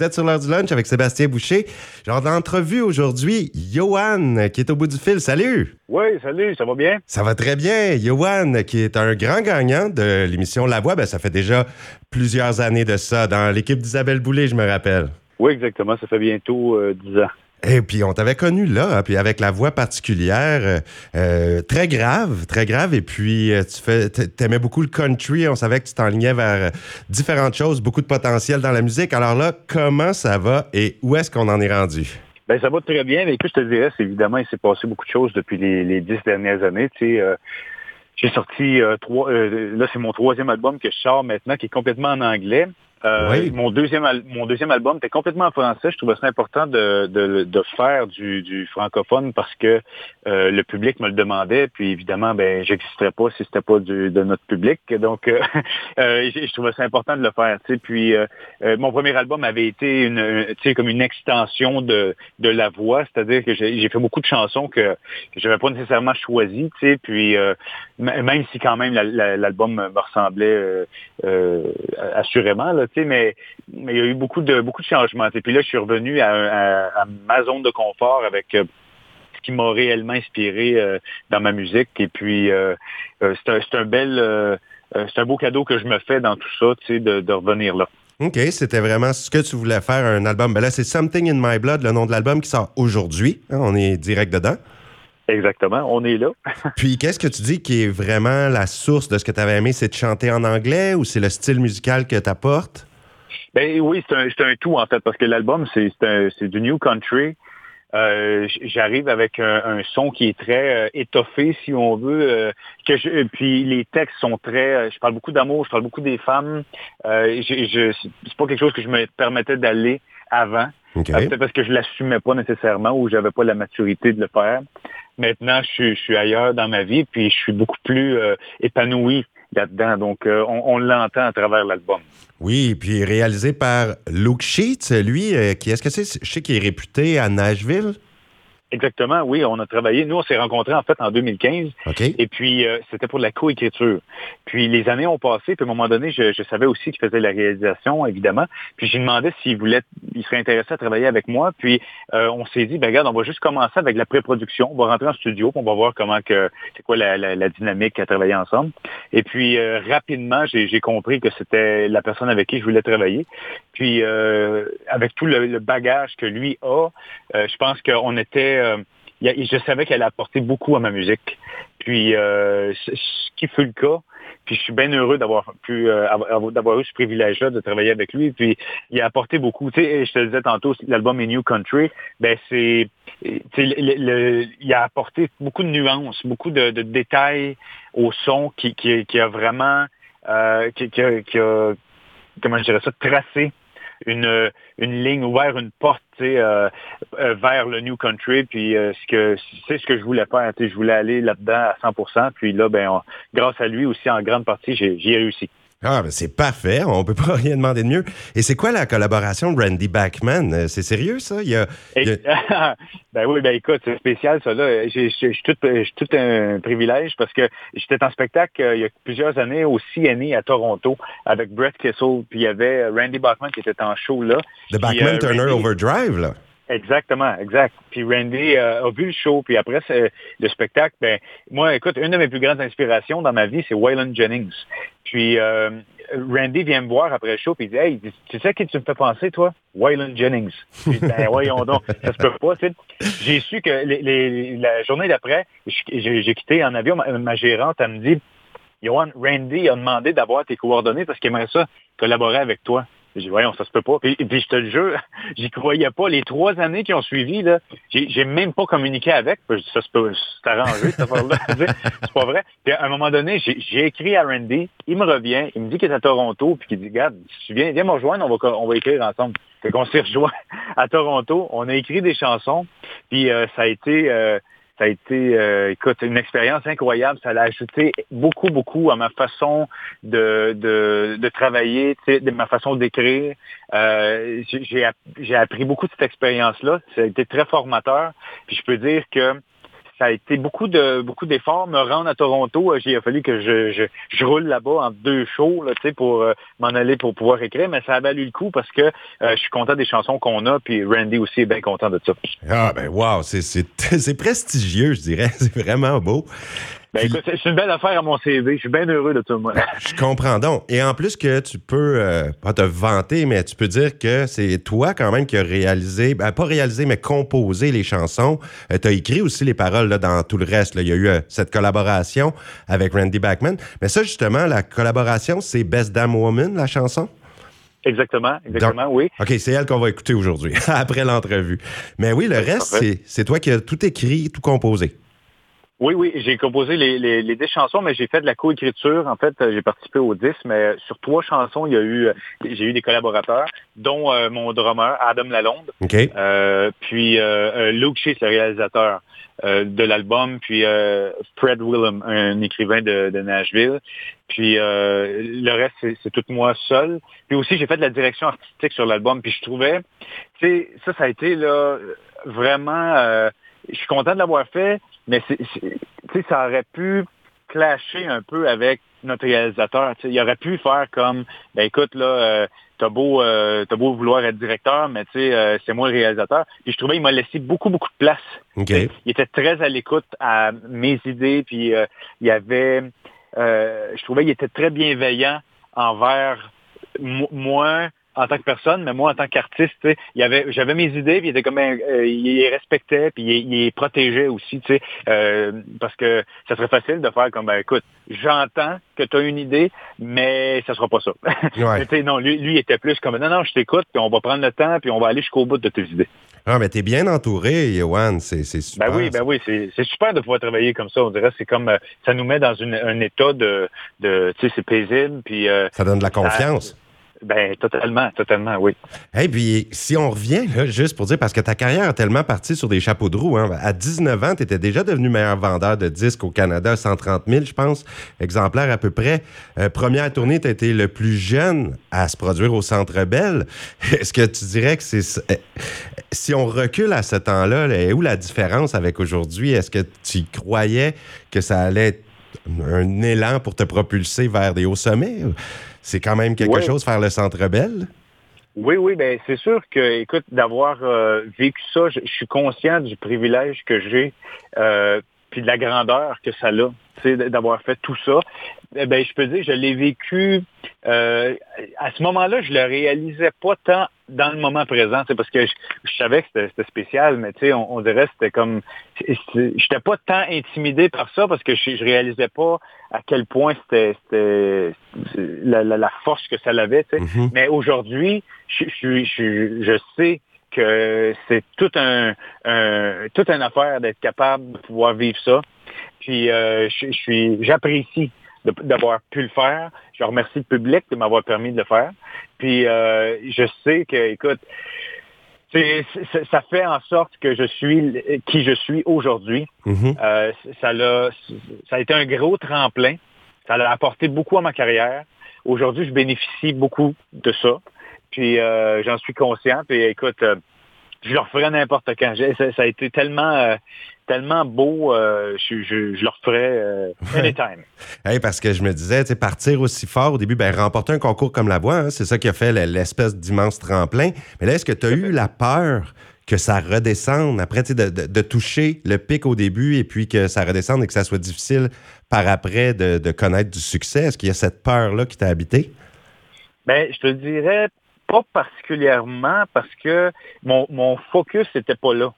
Vous êtes sur l'heure du lunch avec Sébastien Boucher. Genre d'entrevue aujourd'hui, Johan qui est au bout du fil. Salut! Oui, salut, ça va bien? Ça va très bien. Johan qui est un grand gagnant de l'émission La Voix. Ben, ça fait déjà plusieurs années de ça dans l'équipe d'Isabelle Boulay, je me rappelle. Oui, exactement. Ça fait bientôt euh, dix ans. Et puis on t'avait connu là, puis avec la voix particulière, euh, euh, très grave, très grave. Et puis euh, tu fais, t'aimais beaucoup le country. On savait que tu t'enlignais vers différentes choses, beaucoup de potentiel dans la musique. Alors là, comment ça va et où est-ce qu'on en est rendu? Ben ça va très bien. Mais écoute, je te dirais, évidemment, il s'est passé beaucoup de choses depuis les, dix dernières années. Tu sais, j'ai sorti trois. là, c'est mon troisième album que je sors maintenant, qui est complètement en anglais. Euh, mon deuxième mon deuxième album était complètement en français. Je trouvais ça important de, de, de faire du, du, francophone parce que euh, le public me le demandait. Puis évidemment, ben j'existerais pas si c'était pas du, de notre public. Donc euh, je, trouvais ça important de le faire. Tu sais. Puis mon premier album avait été une, comme une extension de, de la voix, c'est-à-dire que j'ai fait beaucoup de chansons que, que j'avais pas nécessairement choisies. Tu sais. Puis même si quand même l'album me ressemblait assurément. Là, mais, mais il y a eu beaucoup de, beaucoup de changements. Puis là, je suis revenu à, ma zone de confort avec euh, ce qui m'a réellement inspiré euh, dans ma musique. Et puis, euh, c'est un, bel, c'est un beau cadeau que je me fais dans tout ça, tu sais, de, revenir là. OK, c'était vraiment ce que tu voulais faire, un album. Ben là, c'est Something in My Blood, le nom de l'album qui sort aujourd'hui. Hein, on est direct dedans. Exactement, on est là. Puis qu'est-ce que tu dis qui est vraiment la source de ce que tu avais aimé, c'est de chanter en anglais ou c'est le style musical que tu apportes? Ben oui, c'est un, un, tout en fait, parce que l'album, c'est du New Country. Euh, J'arrive avec un, son qui est très euh, étoffé, si on veut. Euh, que je, puis les textes sont très. Je parle beaucoup d'amour, je parle beaucoup des femmes. Je, je c'est pas quelque chose que je me permettais d'aller avant. Peut-être parce que je l'assumais pas nécessairement ou j'avais pas la maturité de le faire. Maintenant, je, je, suis ailleurs dans ma vie, puis je suis beaucoup plus épanoui là-dedans. Donc, euh, on, l'entend à travers l'album. Oui, puis réalisé par Luke Sheets, lui, euh, qui est-ce que c'est? Je sais qu'il est réputé à Nashville. Exactement, oui, on a travaillé. Nous, on s'est rencontrés en fait en 2015. Et puis, euh, c'était pour la coécriture. Puis, les années ont passé. Puis, à un moment donné, je, savais aussi qu'il faisait la réalisation, évidemment. Puis, j'ai demandé s'il voulait, il serait intéressé à travailler avec moi. Puis, euh, on s'est dit, ben regarde, on va juste commencer avec la pré-production. On va rentrer en studio, puis on va voir comment que, c'est quoi la, dynamique à travailler ensemble. Et puis, euh, rapidement, j'ai compris que c'était la personne avec qui je voulais travailler. Puis, avec tout le, le, bagage que lui a, je pense qu'on était euh, je savais qu'elle apporté beaucoup à ma musique. Puis, euh, ce qui fut le cas. Puis, je suis bien heureux d'avoir pu euh, d'avoir eu ce privilège-là de travailler avec lui. Puis, il a apporté beaucoup. Tu sais, je te le disais tantôt, l'album est New Country. Ben, c'est, il a apporté beaucoup de nuances, beaucoup de, détails au son qui, a vraiment, qui, a, comment ça, tracé une, une ligne ouverte, une porte euh, euh, vers le New Country. Puis euh, ce que c'est ce que je voulais faire. Je voulais aller là-dedans à 100% Puis là, ben, grâce à lui aussi, en grande partie, j'ai réussi. Ah, ben c'est parfait. On peut pas rien demander de mieux. Et c'est quoi la collaboration de Randy Backman? Euh, c'est sérieux, ça? Il y a, ben oui, ben écoute, c'est spécial, ça. là. J'ai tout, tout un privilège parce que j'étais en spectacle euh, il y a plusieurs années au CNE à Toronto avec Brett Kissel. Puis il y avait Randy Bachman qui était en show là. The Bachman Turner Overdrive, là. Exactement, exact. Puis Randy euh, a vu le show, puis après le spectacle, ben moi, écoute, une de mes plus grandes inspirations dans ma vie, c'est Waylon Jennings. Puis euh, Randy vient me voir après le show, puis il dit Hey, tu sais qui tu me fais penser, toi? Waylon Jennings. Ben voyons donc, ça se peut pas, tu sais. J'ai su que la journée d'après, j'ai quitté en avion, ma, ma gérante, elle me dit Johan, Randy a demandé d'avoir tes coordonnées parce qu'il aimerait ça collaborer avec toi. J'ai dit, voyons, ça se peut pas. Puis, puis je te le jure, j'y croyais pas. Les trois années qui ont suivi, là, j'ai même pas communiqué avec. ça se peut, c'est arrangé, cette affaire-là. c'est pas vrai. Puis à un moment donné, j'ai écrit à Randy, il me revient, il me dit qu'il est à Toronto, puis qu'il dit, regarde, viens me rejoindre, on va, on va écrire ensemble. Fait qu'on s'est rejoint à Toronto, on a écrit des chansons, puis euh, ça a été... Euh, ça a été, euh, écoute, une expérience incroyable. Ça a ajouté beaucoup, beaucoup à ma façon de, de, de travailler, de ma façon d'écrire. Euh, j'ai appris beaucoup de cette expérience-là. Ça a été très formateur. Puis je peux dire que ça a été beaucoup de beaucoup d'efforts. Me rendre à Toronto, il a fallu que je, je, roule là-bas en deux shows là, pour m'en aller pour pouvoir écrire, mais ça a valu le coup parce que je suis content des chansons qu'on a, puis Randy aussi est bien content de ça. Ah ben wow, c'est prestigieux, je dirais. C'est vraiment beau. Ben écoute, c'est une belle affaire à mon CV. Je suis bien heureux de tout le monde. Je comprends donc. Et en plus que tu peux, euh, pas te vanter, mais tu peux dire que c'est toi quand même qui as réalisé, ben, pas réalisé, mais composé les chansons. Euh, tu as écrit aussi les paroles là, dans tout le reste. Il y a eu euh, cette collaboration avec Randy Backman. Mais ça, justement, la collaboration, c'est Best Damn Woman, la chanson? Exactement, exactement, oui. OK, c'est elle qu'on va écouter aujourd'hui, après l'entrevue. Mais oui, le reste, c'est toi qui as tout écrit, tout composé. Oui, oui, j'ai composé les, les, les 10 chansons, mais j'ai fait de la coécriture. En fait, j'ai participé aux 10, mais sur trois chansons, il y a eu, j'ai eu des collaborateurs, dont euh, mon drummer, Adam Lalonde. Euh, puis euh, Luke Chase, le réalisateur de l'album, puis Fred Willem, un écrivain de, de Nashville. Puis le reste, c'est tout moi seul. Puis aussi, j'ai fait de la direction artistique sur l'album. Puis je trouvais, tu sais, ça, ça a été là vraiment je suis content de l'avoir fait, mais c'est, ça aurait pu clasher un peu avec notre réalisateur. Il aurait pu faire comme, ben écoute, là, euh, t'as beau, euh, beau vouloir être directeur, mais tu sais, euh, c'est moi le réalisateur. Puis je trouvais qu'il m'a laissé beaucoup, beaucoup de place. Il était très à l'écoute à mes idées, puis il y avait, je trouvais qu'il était très bienveillant envers moi, en tant que personne, mais moi en tant qu'artiste, il y avait, j'avais mes idées, puis il était comme, ben, euh, il les respectait, puis il, il les protégeait aussi, tu sais, euh, parce que ça serait facile de faire comme, ben, écoute, j'entends que tu as une idée, mais ça sera pas ça. Ouais. non, lui, lui était plus comme, non, non, je t'écoute, puis on va prendre le temps, puis on va aller jusqu'au bout de tes idées. Ah, mais t'es bien entouré, Yohan, c'est super. Ben oui, ben oui, c'est super de pouvoir travailler comme ça. On dirait c'est comme, euh, ça nous met dans une, un état de, de tu sais, c'est paisible, puis... ça donne de la confiance. Ben, totalement, totalement, oui. Et puis, si on revient, là, juste pour dire, parce que ta carrière a tellement parti sur des chapeaux de roue. Hein. À 19 ans, tu étais déjà devenu meilleur vendeur de disques au Canada, 130 000, je pense, exemplaires à peu près. Euh, première tournée, tu le plus jeune à se produire au Centre Bell. Est-ce que tu dirais que c'est... Euh, si on recule à ce temps-là, là, où la différence avec aujourd'hui? Est-ce que tu croyais que ça allait être un élan pour te propulser vers des hauts sommets? C'est quand même quelque chose faire le Centre Belle? Oui, oui, ben c'est sûr que, écoute, d'avoir euh, vécu ça, je, suis conscient du privilège que j'ai, euh, puis de la grandeur que ça a, d'avoir fait tout ça. Eh ben, je peux dire, je l'ai vécu. Euh, à ce moment-là, je le réalisais pas tant dans le moment présent, parce que je, savais que c'était spécial, mais tu sais, on, on, dirait que c'était comme, j'étais pas tant intimidé par ça parce que je, je réalisais pas à quel point c'était la, la, la, force que ça avait. Tu sais. Mm-hmm. Mais aujourd'hui, je, je sais que c'est tout un, un toute une affaire d'être capable de pouvoir vivre ça. Puis euh, je, suis j'apprécie d'avoir pu le faire. Je remercie le public de m'avoir permis de le faire. Puis euh, je sais que, écoute, ça fait en sorte que je suis qui je suis aujourd'hui. Mm-hmm. euh, ça, a, ça a été un gros tremplin. Ça a apporté beaucoup à ma carrière. Aujourd'hui, je bénéficie beaucoup de ça. Puis euh, j'en suis conscient. Puis écoute, euh, je le referais n'importe quand. Ça, ça, a été tellement, euh, tellement beau, euh, je, je, je, le referais euh, anytime. hey, parce que je me disais, partir aussi fort au début, ben, remporter un concours comme la voix, hein, c'est ça qui a fait l'espèce d'immense tremplin. Mais là, est-ce que tu as eu la peur que ça redescende après, de, de, de, toucher le pic au début et puis que ça redescende et que ça soit difficile par après de, de connaître du succès? Est-ce qu'il y a cette peur-là qui t'a habité? Ben, je te dirais pas particulièrement parce que mon, mon focus n'était pas là.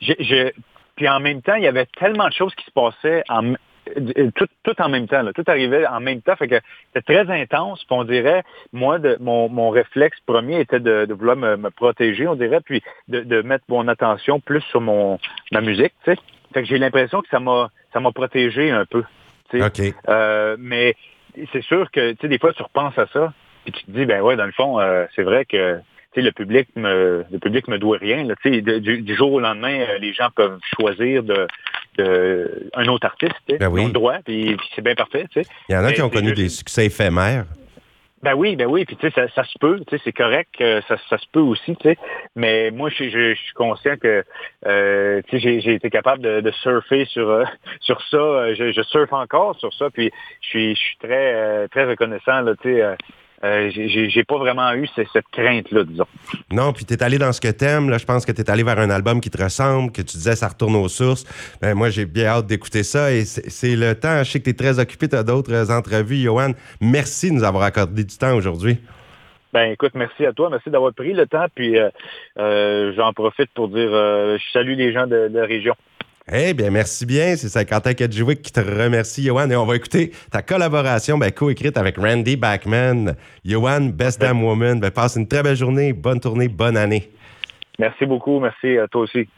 Je, puis en même temps, il y avait tellement de choses qui se passaient en, tout, tout en même temps. Là. Tout arrivait en même temps. Fait que c'était très intense. Puis on dirait, moi, de, mon, mon réflexe premier était de, de vouloir me, me, protéger, on dirait, puis de, de, mettre mon attention plus sur mon ma musique. Fait que j'ai l'impression que ça m'a ça m'a protégé un peu. Okay. Euh, mais c'est sûr que tu sais, des fois, tu repenses à ça. Puis tu te dis, ben ouais, dans le fond, euh, c'est vrai que le public me le public me doit rien. Là, du, du, jour au lendemain, euh, les gens peuvent choisir de, de un autre artiste. Ben oui. Ils ont le droit, puis, c'est bien parfait. Il y en a qui ont connu des succès éphémères. Ben oui, ben oui, puis tu sais, ça, se peut, tu sais, c'est correct, ça, ça se peut aussi, tu sais. Mais moi, je, je, suis conscient que, euh, tu sais, j'ai été capable de, surfer sur euh, sur ça. Je, je, surfe encore sur ça, puis je suis, je suis très très reconnaissant, là, tu sais. Euh, j'ai pas vraiment eu cette, crainte-là, disons. Non, puis tu es allé dans ce que t'aimes. Là, je pense que tu es allé vers un album qui te ressemble, que tu disais ça retourne aux sources. Ben, moi, j'ai bien hâte d'écouter ça et c'est le temps. Je sais que tu es très occupé, tu as d'autres entrevues. Johan, merci de nous avoir accordé du temps aujourd'hui. Ben écoute, merci à toi, merci d'avoir pris le temps. Puis euh, euh, j'en profite pour dire, je salue les gens de la région. Eh bien, merci bien. C'est Saint-Quentin Kedjouik qui te remercie, Johan. Et on va écouter ta collaboration ben, co-écrite avec Randy Backman. Johan, Best Damn Woman. Ben, passe une très belle journée, bonne tournée, bonne année. Merci beaucoup. Merci à toi aussi.